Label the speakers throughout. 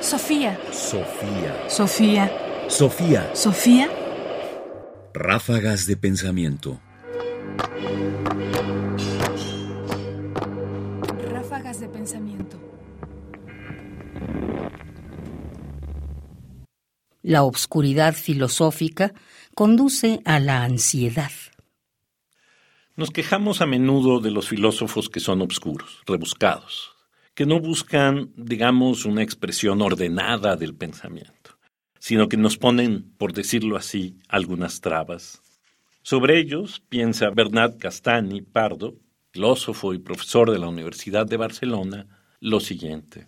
Speaker 1: Sofía.
Speaker 2: Sofía.
Speaker 1: Sofía.
Speaker 2: Sofía.
Speaker 1: Sofía.
Speaker 2: Ráfagas de pensamiento.
Speaker 1: Ráfagas de pensamiento.
Speaker 3: La obscuridad filosófica conduce a la ansiedad.
Speaker 4: Nos quejamos a menudo de los filósofos que son obscuros, rebuscados, que no buscan, digamos, una expresión ordenada del pensamiento, sino que nos ponen, por decirlo así, algunas trabas. Sobre ellos piensa Bernat Castani Pardo, filósofo y profesor de la Universidad de Barcelona, lo siguiente.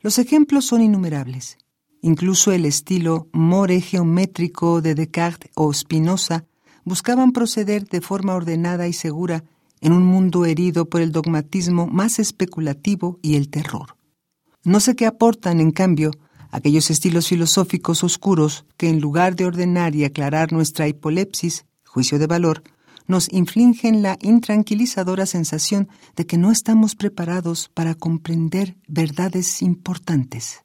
Speaker 5: Los ejemplos son innumerables. Incluso el estilo more geométrico de Descartes o Spinoza buscaban proceder de forma ordenada y segura en un mundo herido por el dogmatismo más especulativo y el terror. No sé qué aportan, en cambio, aquellos estilos filosóficos oscuros que, en lugar de ordenar y aclarar nuestra hipolepsis, juicio de valor, nos infligen la intranquilizadora sensación de que no estamos preparados para comprender verdades importantes.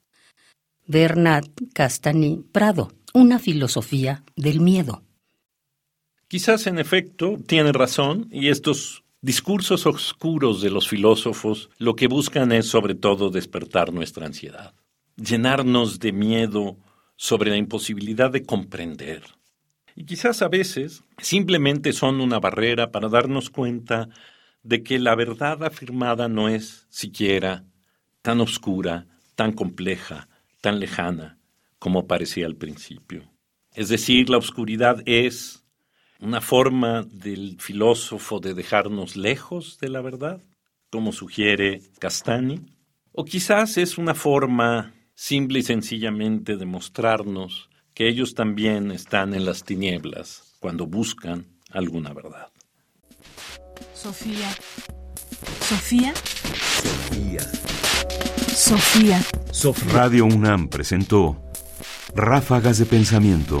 Speaker 3: Bernat Castani Prado, una filosofía del miedo.
Speaker 4: Quizás en efecto tiene razón y estos discursos oscuros de los filósofos lo que buscan es sobre todo despertar nuestra ansiedad, llenarnos de miedo sobre la imposibilidad de comprender. Y quizás a veces simplemente son una barrera para darnos cuenta de que la verdad afirmada no es siquiera tan oscura, tan compleja, tan lejana como parecía al principio. Es decir, la oscuridad es una forma del filósofo de dejarnos lejos de la verdad, como sugiere Castani, o quizás es una forma simple y sencillamente de mostrarnos que ellos también están en las tinieblas cuando buscan alguna verdad.
Speaker 1: Sofía. Sofía.
Speaker 2: Sofía.
Speaker 1: Sofía.
Speaker 6: Radio UNAM presentó Ráfagas de Pensamiento.